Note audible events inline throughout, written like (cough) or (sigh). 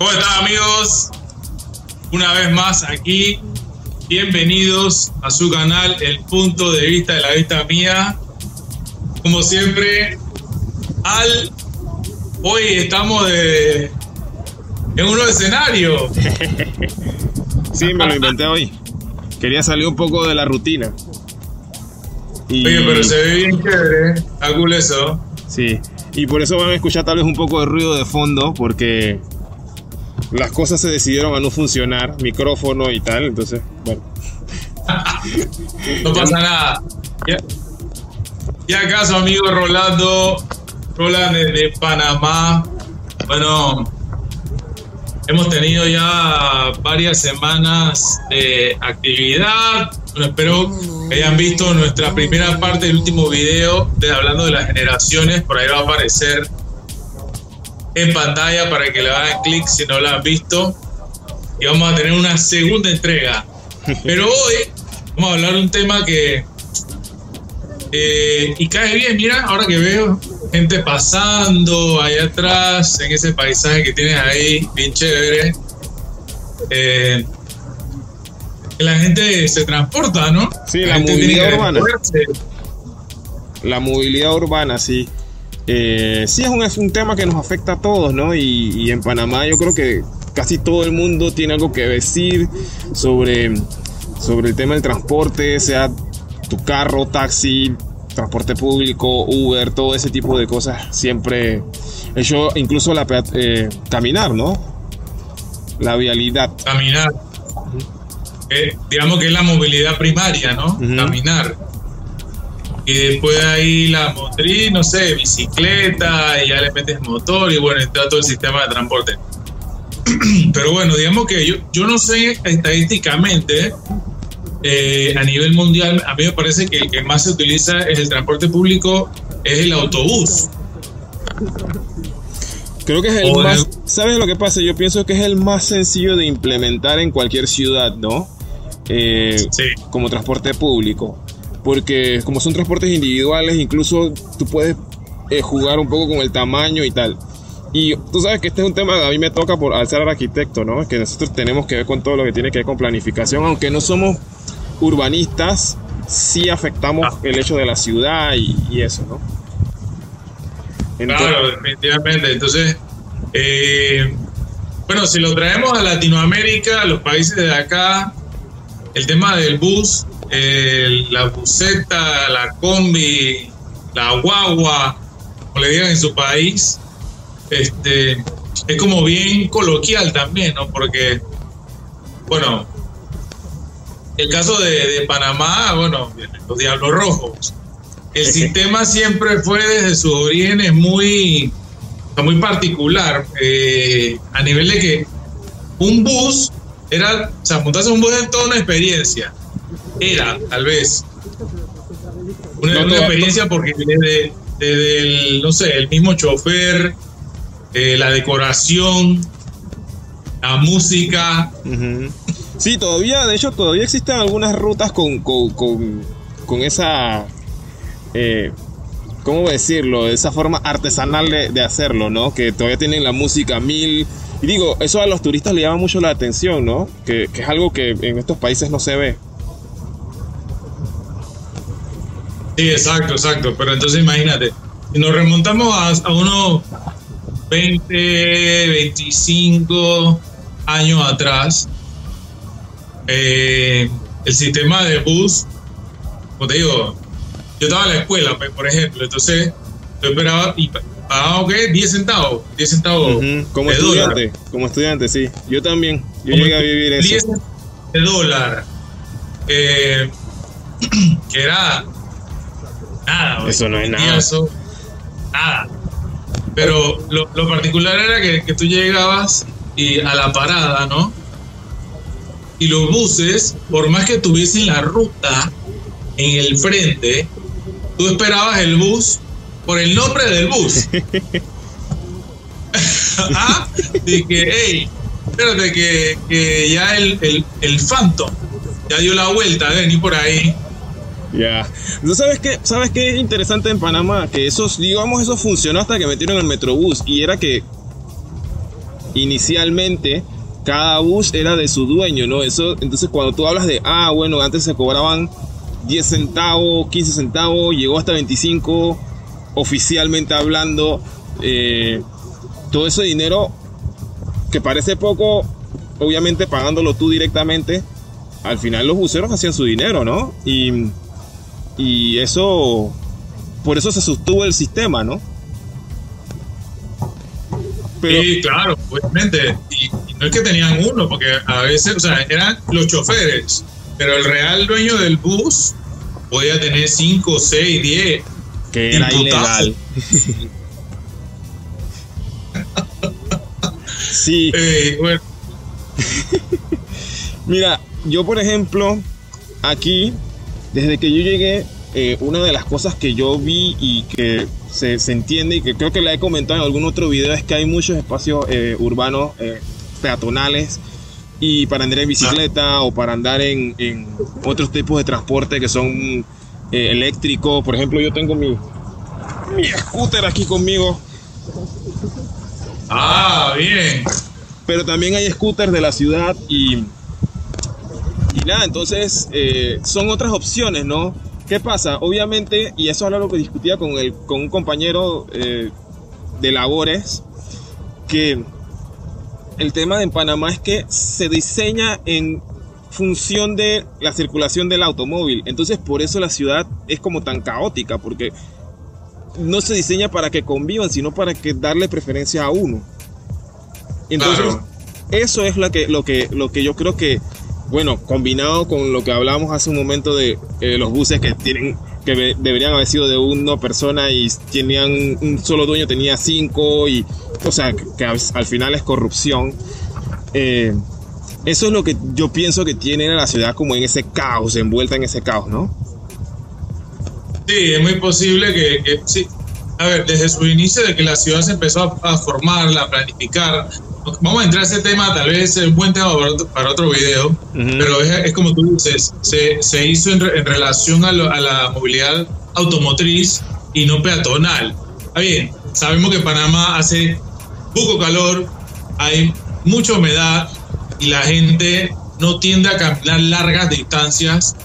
¿Cómo están amigos? Una vez más aquí, bienvenidos a su canal El Punto de Vista de la Vista Mía. Como siempre, al hoy estamos de, en un nuevo escenario. (laughs) sí, me lo inventé hoy. Quería salir un poco de la rutina. Oye, pero se ve bien chévere, está cool eso. Sí, y por eso van a escuchar tal vez un poco de ruido de fondo, porque las cosas se decidieron a no funcionar, micrófono y tal, entonces, bueno. no pasa nada. ¿Y acaso, amigo Rolando, Rolando de Panamá? Bueno, hemos tenido ya varias semanas de actividad. Bueno, espero que hayan visto nuestra primera parte del último video de hablando de las generaciones. Por ahí va a aparecer en pantalla para que le hagan clic si no la han visto. Y vamos a tener una segunda entrega. (laughs) Pero hoy vamos a hablar de un tema que. Eh, y cae bien, mira, ahora que veo gente pasando allá atrás, en ese paisaje que tienes ahí, bien chévere. Eh, la gente se transporta, ¿no? Sí, la, movilidad urbana. La movilidad urbana, sí. Eh, sí, es un, es un, tema que nos afecta a todos, ¿no? Y, en Panamá yo creo que casi todo el mundo tiene algo que decir sobre, sobre el tema del transporte, sea tu carro, taxi, transporte público, Uber, todo ese tipo de cosas. Siempre hecho incluso la eh, caminar, ¿no? La vialidad. Caminar. Eh, digamos que es la movilidad primaria, ¿no? Caminar y después ahí la motriz, no sé, bicicleta, y ya le metes motor y bueno, está todo el sistema de transporte. (clears throat) Pero bueno, digamos que yo, yo no sé estadísticamente eh, a nivel mundial, a mí me parece que el que más se utiliza es el transporte público, es el autobús. Creo que es el más... ¿Sabes lo que pasa? Yo pienso que es el más sencillo de implementar en cualquier ciudad, ¿no? Eh, sí. Como transporte público porque como son transportes individuales, incluso tú puedes eh, jugar un poco con el tamaño y tal. Y tú sabes que este es un tema que a mí me toca por al ser arquitecto, ¿no? Que nosotros tenemos que ver con todo lo que tiene que ver con planificación, aunque no somos urbanistas, sí afectamos ah. el hecho de la ciudad y, eso, ¿no? claro, definitivamente. Entonces, eh, bueno, si lo traemos a Latinoamérica, a los países de acá, el tema del bus la buseta, la combi, la guagua, como le digan en su país, este, es como bien coloquial también, ¿no? Porque, bueno, el caso de, Panamá, bueno, los Diablos Rojos, el sistema siempre fue desde sus orígenes muy, muy particular, eh, a nivel de que un bus era, o sea, montarse un bus es toda una experiencia era, tal vez, una, experiencia porque desde, el, no sé, el mismo chofer, eh, la decoración, la música. Sí, todavía, de hecho, todavía existen algunas rutas con, con, con, esa, eh, ¿cómo decirlo? Esa forma artesanal de, hacerlo, ¿no? Que todavía tienen la música mil. Y digo, eso a los turistas le llama mucho la atención, ¿no? Que, que es algo que en estos países no se ve. Sí, exacto, exacto. Pero entonces imagínate, si nos remontamos a, unos 20, 25 años atrás, eh, el sistema de bus, como te digo, yo estaba en la escuela, pues, por ejemplo, entonces yo esperaba y pagaba, ¿qué? 10 centavos, 10 centavos. Como estudiante, como estudiante, sí. Yo también, yo llegué a vivir eso. 10 de dólar, eh, (clears throat) que era nada. Eso no es nada. nada. Pero lo, particular era que, tú llegabas y a la parada, ¿no? Y los buses, por más que tuviesen la ruta en el frente, tú esperabas el bus por el nombre del bus. (laughs) (laughs) ah, que, hey, espérate que, que ya el, el, el, Phantom ya dio la vuelta, de venir por ahí. Ya. ¿Sabes qué? ¿Sabes qué es interesante en Panamá? Que esos, digamos, eso funcionó hasta que metieron el Metrobús. Y era que inicialmente cada bus era de su dueño, ¿no? Eso, entonces cuando tú hablas de, ah, bueno, antes se cobraban 10 centavos, 15 centavos, llegó hasta 25, oficialmente hablando, eh, todo ese dinero que parece poco, obviamente pagándolo tú directamente, al final los buceros hacían su dinero, ¿no? Y, y eso, por eso se sostuvo el sistema, ¿no? sí, claro, obviamente. Y, no es que tenían uno, porque a veces, o sea, eran los choferes, pero el real dueño del bus podía tener 5, 6, 10. Que era ilegal. (laughs) sí. Eh, bueno. (laughs) Mira, yo por ejemplo, aquí, desde que yo llegué, eh, una de las cosas que yo vi y que se, entiende y que creo que la he comentado en algún otro video es que hay muchos espacios eh, urbanos eh, peatonales y para andar en bicicleta o para andar en, otros tipos de transporte que son eléctricos. Por ejemplo, yo tengo mi, mi scooter aquí conmigo. Ah, bien. Pero también hay scooters de la ciudad y entonces eh, son otras opciones, ¿no? ¿Qué pasa? Obviamente, y eso es algo que discutía con, el, con un compañero eh, de labores, que el tema de Panamá es que se diseña en función de la circulación del automóvil. Entonces, por eso la ciudad es como tan caótica, porque no se diseña para que convivan, sino para que darle preferencia a uno. Entonces, eso es lo que, lo, que, lo que yo creo que bueno, combinado con lo que hablábamos hace un momento de eh, los buses que tienen que deberían haber sido de una persona y tenían un solo dueño tenía cinco y o sea que, al, final es corrupción. Eh, eso es lo que yo pienso que tiene la ciudad como en ese caos envuelta en ese caos no sí es muy posible que, sí a ver desde su inicio de que la ciudad se empezó a, a formar a planificar vamos a entrar a ese tema, tal vez es un buen tema para otro, video, pero es, como tú dices, se, se hizo en, relación a, la movilidad automotriz y no peatonal. Está bien, sabemos que Panamá hace poco calor, hay mucha humedad y la gente no tiende a caminar largas distancias.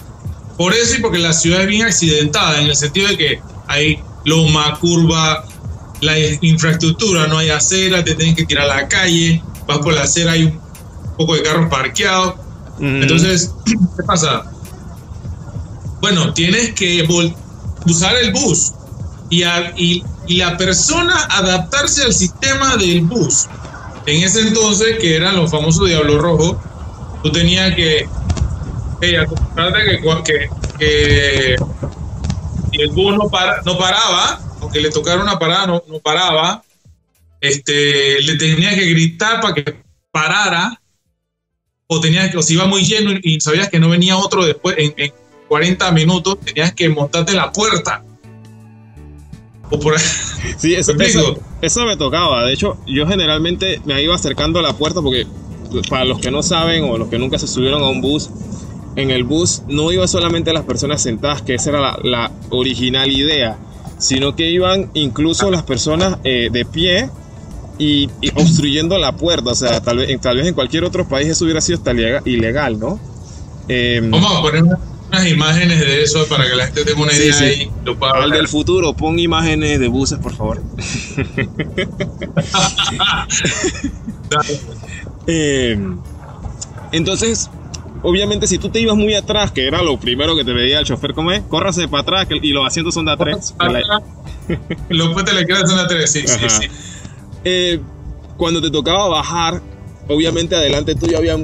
Por eso y porque la ciudad es bien accidentada, en el sentido de que hay loma, curva, la infraestructura, no hay acera, te tienen que tirar a la calle, vas por la acera, hay un poco de carros parqueados. Entonces, (clears throat) ¿qué pasa? Bueno, tienes que usar el bus y, y, la persona adaptarse al sistema del bus. En ese entonces, que eran los famosos Diablos Rojos, tú tenías que, que, que, que, el bus no, para, no paraba, aunque le tocara una parada, no, no paraba, este, le tenía que gritar para que parara, o, tenía, o si iba muy lleno y, sabías que no venía otro después, en, 40 minutos, tenías que montarte la puerta. O por Sí, eso, (laughs) eso, eso, me tocaba. De hecho, yo generalmente me iba acercando a la puerta porque, para los que no saben o los que nunca se subieron a un bus, en el bus no iba solamente las personas sentadas, que esa era la, la original idea sino que iban incluso las personas eh, de pie y, obstruyendo la puerta. O sea, tal vez, tal vez en cualquier otro país eso hubiera sido hasta ilegal, ¿no? Em, Vamos a poner unas imágenes de eso para que la gente tenga una idea ahí. Al del futuro, pon imágenes de buses, por favor. (laughs) (laughs) Em, entonces, obviamente si tú te ibas muy atrás, que era lo primero que te veía el chofer comer, córrase para atrás y los asientos son de a tres. (laughs) los puentes le quedan son de a tres, sí, sí, sí. Eh, cuando te tocaba bajar, obviamente adelante tuyo había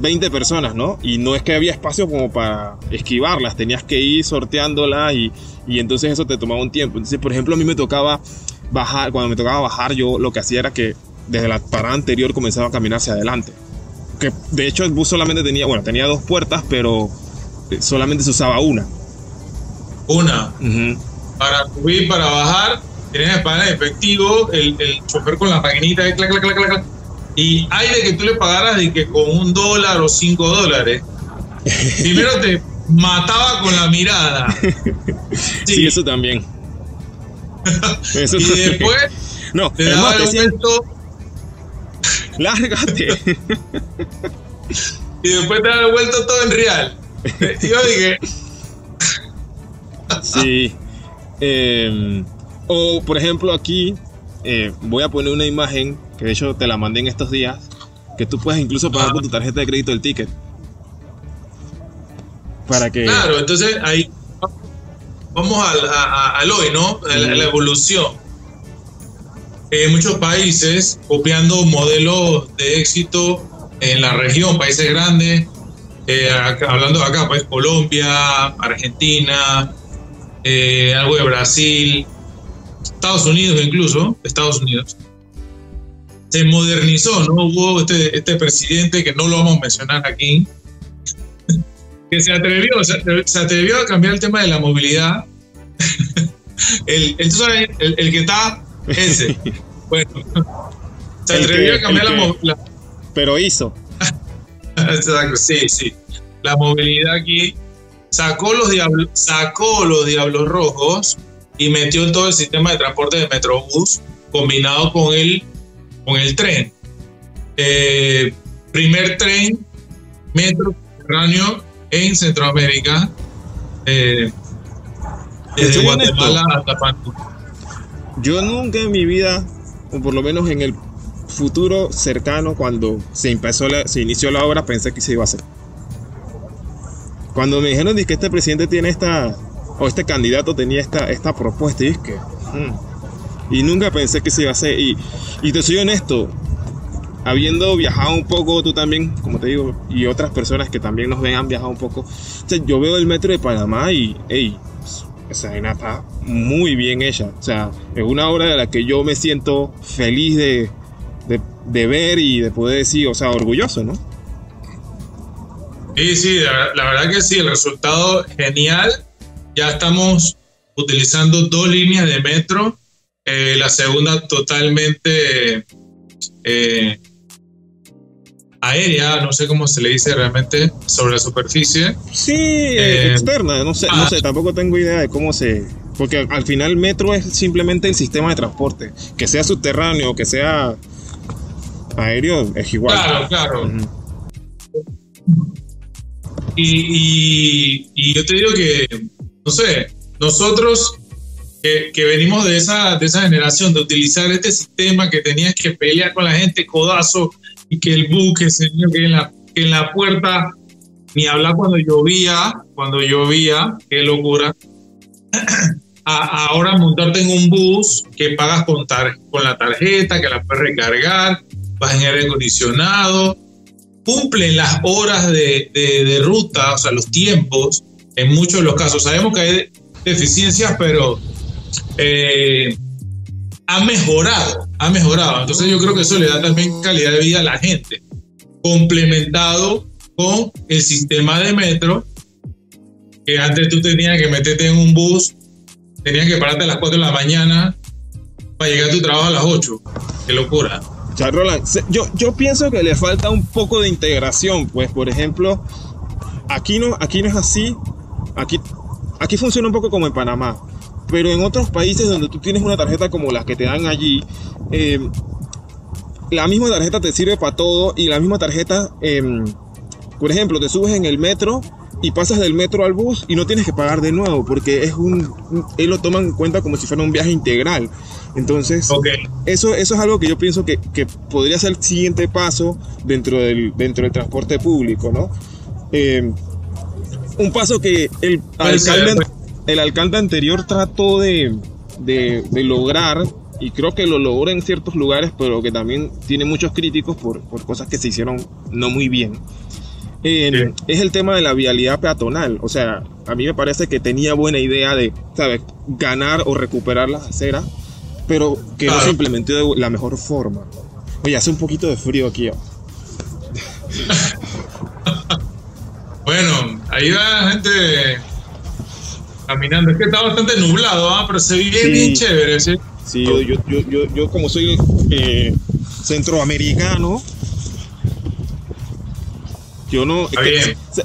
20 personas, ¿no? Y no es que había espacio como para esquivarlas, tenías que ir sorteándolas y, y entonces eso te tomaba un tiempo. Entonces, por ejemplo, a mí me tocaba bajar, cuando me tocaba bajar, yo lo que hacía era que desde la parada anterior comenzaba a caminar hacia adelante que de hecho el bus solamente tenía, bueno, tenía dos puertas, pero eh, solamente se usaba una. Una. Para subir, para bajar, tenías pagar en efectivo, el, el chofer con la maquinita de clac, clac, clac, clac. Y hay de que tú le pagaras de que con un dólar o cinco dólares. (laughs) Primero te mataba con la mirada. (laughs) Sí, eso también. (laughs) y después no, te daba el lárgate. y después te ha vuelto todo en real. yo dije. sí. Em, o por ejemplo aquí eh, voy a poner una imagen que de hecho te la mandé en estos días que tú puedes incluso pagar con tu tarjeta de crédito el ticket. Para que. Claro, entonces ahí vamos al, hoy, ¿no? A la, evolución. En muchos países copiando modelos de éxito en la región, países grandes, eh, hablando de acá, pues Colombia, Argentina, eh, algo de Brasil, Estados Unidos incluso, Estados Unidos se modernizó, ¿no? Hubo este, este presidente que no lo vamos a mencionar aquí, (laughs) que se atrevió, se, atrevió a cambiar el tema de la movilidad. (laughs) el, el, que está ese. (laughs) Bueno, se atrevió a cambiar la movilidad. Pero hizo. (laughs) Exacto, sí, sí. La movilidad aquí sacó los diablos, sacó los diablos rojos y metió en todo el sistema de transporte de Metrobús combinado con el con el tren. Eh, primer tren metro subterráneo en Centroamérica, eh, desde Guatemala hasta Panamá. Yo nunca en mi vida, o por lo menos en el futuro cercano, cuando se empezó se inició la obra, pensé que se iba a hacer. Cuando me dijeron que este presidente tiene esta, o este candidato tenía esta, esta propuesta, y es que, hmm, y nunca pensé que se iba a hacer. Y, y te soy honesto, habiendo viajado un poco, tú también, como te digo, y otras personas que también nos ven han viajado un poco. yo veo el metro de Panamá y, hey, esa vaina está muy bien hecha. O sea, es una obra de la que yo me siento feliz de, de, ver y de poder decir, o sea, orgulloso, ¿no? Sí, sí, la, verdad que sí, el resultado genial. Ya estamos utilizando dos líneas de metro eh, la segunda totalmente eh, aérea, no sé cómo se le dice realmente, sobre la superficie. Sí, eh, externa, no sé, no ah. sé, tampoco tengo idea de cómo se... Porque al final metro es simplemente el sistema de transporte, que sea subterráneo, que sea aéreo, es igual. Claro, claro. y, y yo te digo que, no sé, nosotros que, venimos de esa, de esa generación, de utilizar este sistema que tenías que pelear con la gente, codazo, y que el buque, señor, que en la, que en la puerta, ni hablar cuando llovía, cuando llovía, qué locura. (clears throat) ahora montarte en un bus que pagas con, con la tarjeta, que la puedes recargar, vas en aire acondicionado, cumplen las horas de, de, de, ruta, o sea, los tiempos, en muchos de los casos. Sabemos que hay deficiencias, pero eh, ha mejorado, ha mejorado. Entonces yo creo que eso le da también calidad de vida a la gente, complementado con el sistema de metro, que antes tú tenías que meterte en un bus, tenías que pararte a las 4 de la mañana para llegar a tu trabajo a las 8. Qué locura. yo, yo pienso que le falta un poco de integración, pues por ejemplo, aquí no, aquí no es así, aquí, aquí funciona un poco como en Panamá pero en otros países donde tú tienes una tarjeta como la que te dan allí, eh, la misma tarjeta te sirve para todo y la misma tarjeta, em, por ejemplo, te subes en el metro y pasas del metro al bus y no tienes que pagar de nuevo porque es un, él lo toma en cuenta como si fuera un viaje integral. Entonces, eso, eso es algo que yo pienso que, que, podría ser el siguiente paso dentro del, dentro del transporte público, ¿no? Em, un paso que el alcalde, el alcalde anterior trató de, lograr, y creo que lo logró en ciertos lugares, pero que también tiene muchos críticos por, cosas que se hicieron no muy bien. Es el tema de la vialidad peatonal. O sea, a mí me parece que tenía buena idea de, ¿sabes?, ganar o recuperar las aceras, pero que no se implementó de la mejor forma. Oye, hace un poquito de frío aquí. (laughs) bueno, ahí va gente caminando. Es que está bastante nublado, ¿ah? pero se ve bien chévere. ¿sí? Sí, yo, yo, yo, yo, como soy eh, centroamericano, yo no...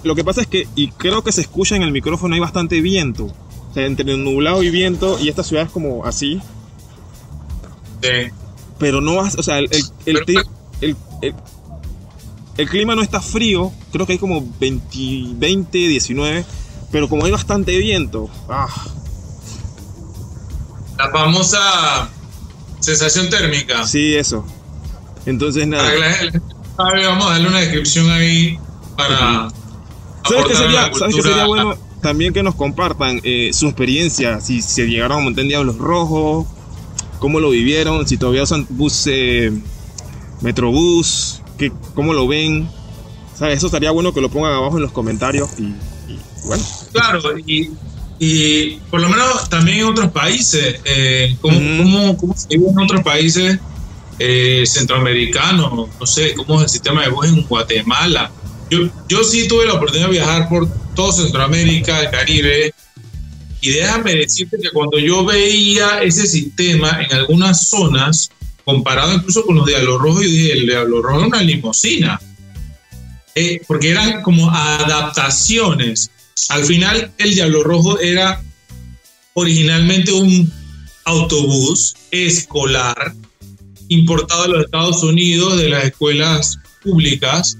lo que pasa es que, y creo que se escucha en el micrófono, hay bastante viento. O sea, entre nublado y viento, y esta ciudad es como así. Sí. Pero no vas, o sea, el, el, el, clima no está frío, creo que hay como 20, 20 19, pero como hay bastante viento, ah. La famosa sensación térmica. Sí, eso. Entonces, nada. vamos a darle una descripción ahí para. ¿Sabes qué sería, ¿sabes qué sería bueno? También que nos compartan eh, su experiencia, si se llegaron a montar Diablos Rojos, cómo lo vivieron, si todavía usan bus, eh, Metrobús, que, cómo lo ven. ¿Sabes? Eso estaría bueno que lo pongan abajo en los comentarios y, bueno. Claro, y, y, por lo menos también en otros países, eh, ¿cómo, cómo, se vive en otros países eh, centroamericanos? No sé, ¿cómo es el sistema de bus en Guatemala? Yo, yo sí tuve la oportunidad de viajar por todo Centroamérica, el Caribe, y déjame decirte que cuando yo veía ese sistema en algunas zonas, comparado incluso con los Diablo Rojo, yo dije, el Diablo Rojo es una limosina. Eh, porque eran como adaptaciones. Al final, el Diablo Rojo era originalmente un autobús escolar importado de los Estados Unidos, de las escuelas públicas,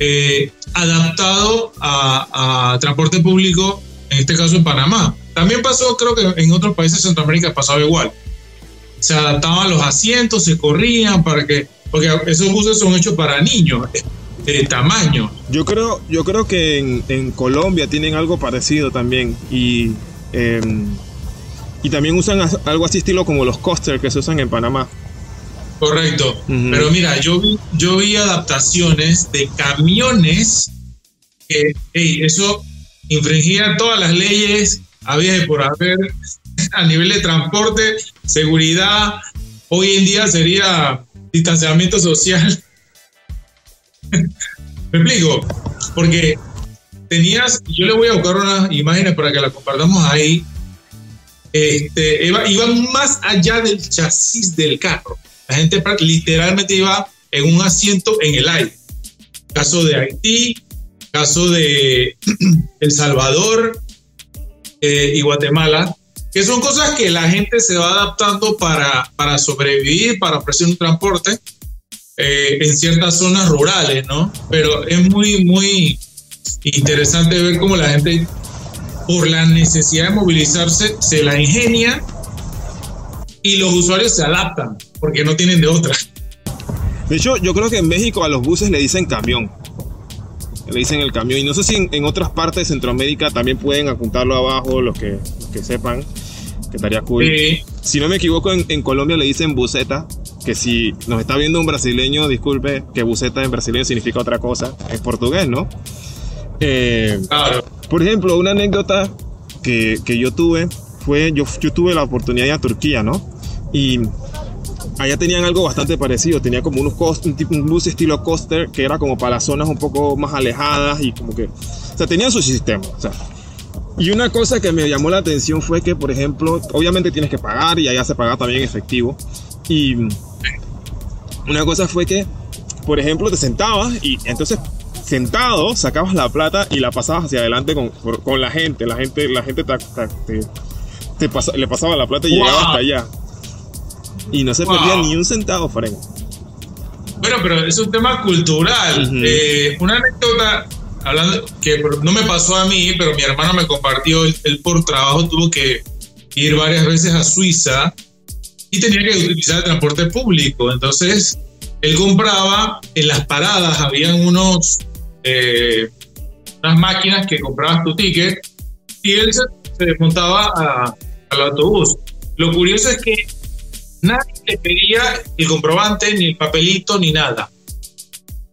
eh, adaptado a, transporte público, en este caso en Panamá. También pasó, creo que en otros países de Centroamérica pasaba igual. Se adaptaban los asientos, se corrían para que, porque esos buses son hechos para niños de tamaño. Yo creo, yo creo que en, Colombia tienen algo parecido también y em, y también usan algo así estilo como los coasters que se usan en Panamá. Correcto. Pero mira, yo vi, yo vi adaptaciones de camiones que, eso infringía todas las leyes había por haber (laughs) a nivel de transporte, seguridad. Hoy en día sería distanciamiento social. (laughs) Me explico, porque tenías, yo le voy a buscar unas imágenes para que las compartamos ahí. Este, iban más allá del chasis del carro. La gente literalmente iba en un asiento en el aire. Caso de Haití, caso de (clears throat) El Salvador eh, y Guatemala, que son cosas que la gente se va adaptando para, para sobrevivir, para ofrecer un transporte eh, en ciertas zonas rurales, ¿no? Pero es muy, muy interesante ver cómo la gente, por la necesidad de movilizarse, se la ingenia y los usuarios se adaptan porque no tienen de otra. De hecho, yo creo que en México a los buses le dicen camión. Le dicen el camión. Y no sé si en, otras partes de Centroamérica también pueden apuntarlo abajo, los que, que sepan, que estaría cool. Si no me equivoco, en, Colombia le dicen buseta, que si nos está viendo un brasileño, disculpe, que buseta en brasileño significa otra cosa. Es portugués, ¿no? Eh, claro. Por ejemplo, una anécdota que, que yo tuve fue, yo, yo tuve la oportunidad de ir a Turquía, ¿no? Y allá tenían algo bastante parecido. Tenía como unos un, tipo, un bus estilo coaster que era como para las zonas un poco más alejadas y como que. O sea, tenían su sistema. O sea. Y una cosa que me llamó la atención fue que, por ejemplo, obviamente tienes que pagar y allá se paga también efectivo. Y una cosa fue que, por ejemplo, te sentabas y entonces sentado sacabas la plata y la pasabas hacia adelante con, con la gente. La gente, la gente te, te, le pasaba la plata y llegaba hasta allá. Y no se perdía ni un centavo, Frank. Bueno, pero es un tema cultural. Eh, una anécdota, hablando, que no me pasó a mí, pero mi hermano me compartió, él, por trabajo tuvo que ir varias veces a Suiza y tenía que utilizar el transporte público. Entonces, él compraba, en las paradas habían unos, eh, unas máquinas que comprabas tu ticket y él se, desmontaba al autobús. Lo curioso es que Nadie le pedía el comprobante, ni el papelito, ni nada.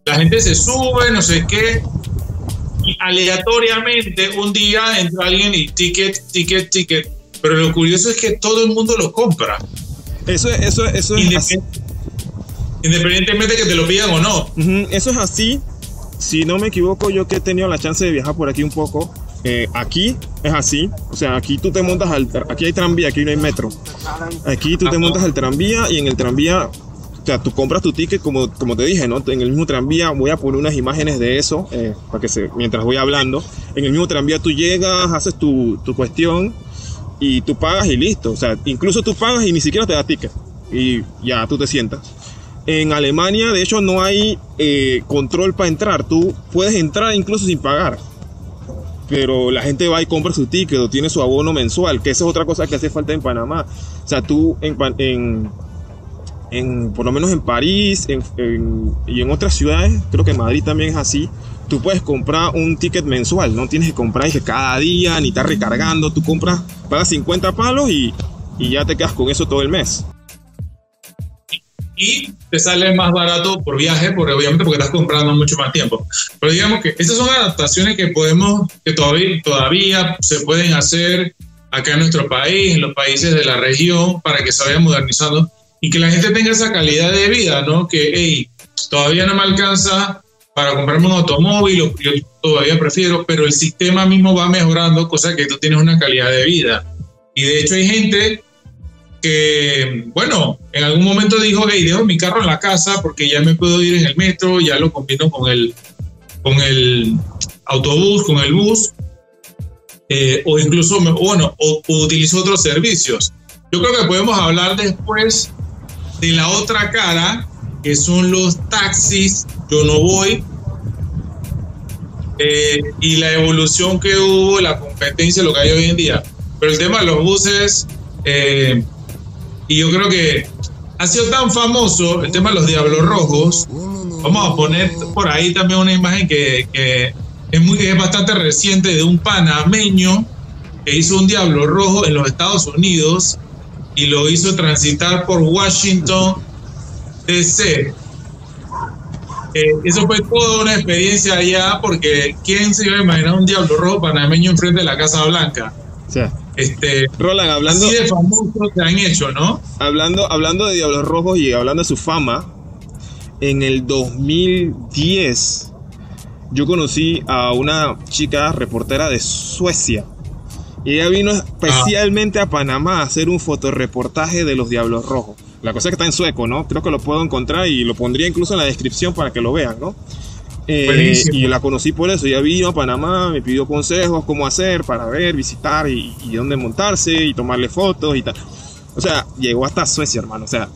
La gente se sube, no sé qué, y aleatoriamente un día entra alguien y ticket, ticket, ticket. Pero lo curioso es que todo el mundo lo compra. Eso, eso, eso es así. Independientemente de que te lo pidan o no. Eso es así. Si no me equivoco, yo que he tenido la chance de viajar por aquí un poco, eh, aquí es así, o sea, aquí tú te montas al, aquí hay tranvía, aquí no hay metro. Aquí tú te montas al tranvía y en el tranvía, o sea, tú compras tu ticket como, como te dije, ¿no? En el mismo tranvía voy a poner unas imágenes de eso, eh, para que se, mientras voy hablando. En el mismo tranvía tú llegas, haces tu, tu cuestión y tú pagas y listo. O sea, incluso tú pagas y ni siquiera te da ticket y ya tú te sientas. En Alemania, de hecho, no hay eh, control para entrar. Tú puedes entrar incluso sin pagar. Pero la gente va y compra su ticket o tiene su abono mensual, que esa es otra cosa que hace falta en Panamá. O sea, tú en, en, en por lo menos en París y en otras ciudades, creo que en Madrid también es así, tú puedes comprar un ticket mensual, no tienes que comprar cada día ni estar recargando, tú compras, pagas 50 palos y, y ya te quedas con eso todo el mes y te sale más barato por viaje, porque obviamente porque estás comprando mucho más tiempo. Pero digamos que estas son adaptaciones que podemos, que todavía, todavía se pueden hacer acá en nuestro país, en los países de la región, para que se vaya modernizando y que la gente tenga esa calidad de vida, ¿no? Que, hey, todavía no me alcanza para comprarme un automóvil, yo todavía prefiero, pero el sistema mismo va mejorando, cosa que tú tienes una calidad de vida. Y de hecho hay gente que, bueno, en algún momento dijo, hey, dejo mi carro en la casa porque ya me puedo ir en el metro, ya lo combino con el, con el autobús, con el bus, eh, o incluso, bueno, o, utilizo otros servicios. Yo creo que podemos hablar después de la otra cara, que son los taxis, yo no voy, eh, y la evolución que hubo, la competencia, lo que hay hoy en día. Pero el tema de los buses, eh, y yo creo que ha sido tan famoso el tema de los Diablos Rojos. Vamos a poner por ahí también una imagen que, es, muy, es bastante reciente de un panameño que hizo un Diablo Rojo en los Estados Unidos y lo hizo transitar por Washington, D.C. Eh, eso fue toda una experiencia allá porque ¿quién se iba a imaginar un Diablo Rojo panameño enfrente de la Casa Blanca? Este, Roland, hablando. de famosos que han hecho, ¿no? Hablando, hablando de Diablos Rojos y hablando de su fama, en el 2010 yo conocí a una chica reportera de Suecia. Y ella vino especialmente a Panamá a hacer un fotoreportaje de los Diablos Rojos. La cosa es que está en sueco, ¿no? Creo que lo puedo encontrar y lo pondría incluso en la descripción para que lo vean, ¿no? Eh, y la conocí por eso. Ya vino a Panamá, me pidió consejos, cómo hacer para ver, visitar y, dónde montarse y tomarle fotos y tal. O sea, llegó hasta Suecia, hermano. O sea.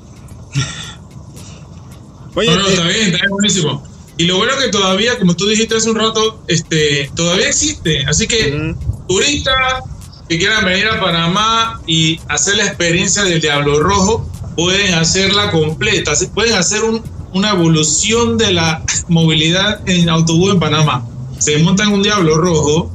(laughs) Oye, no, está bien, está buenísimo. Y lo bueno que todavía, como tú dijiste hace un rato, este, todavía existe. Así que turistas que quieran venir a Panamá y hacer la experiencia del Diablo Rojo, pueden hacerla completa. Pueden hacer un, una evolución de la movilidad en autobús en Panamá. Se montan en un Diablo Rojo,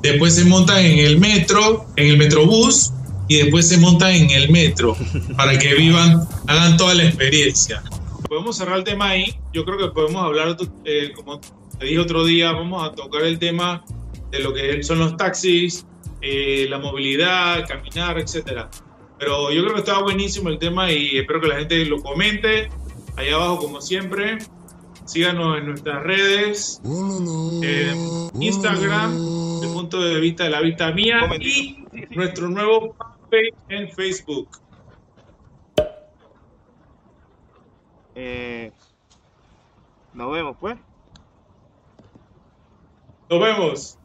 después se montan en el metro, en el metrobús, y después se montan en el metro (laughs) para que vivan, hagan toda la experiencia. Podemos cerrar el tema ahí. Yo creo que podemos hablar, eh, como te dije otro día, vamos a tocar el tema de lo que son los taxis, eh, la movilidad, caminar, etcétera. Pero yo creo que estaba buenísimo el tema y espero que la gente lo comente Ahí abajo, como siempre, síganos en nuestras redes, Instagram, el punto de vista de la vista mía y nuestro nuevo fanpage en Facebook. Eh, nos vemos, pues. Nos vemos.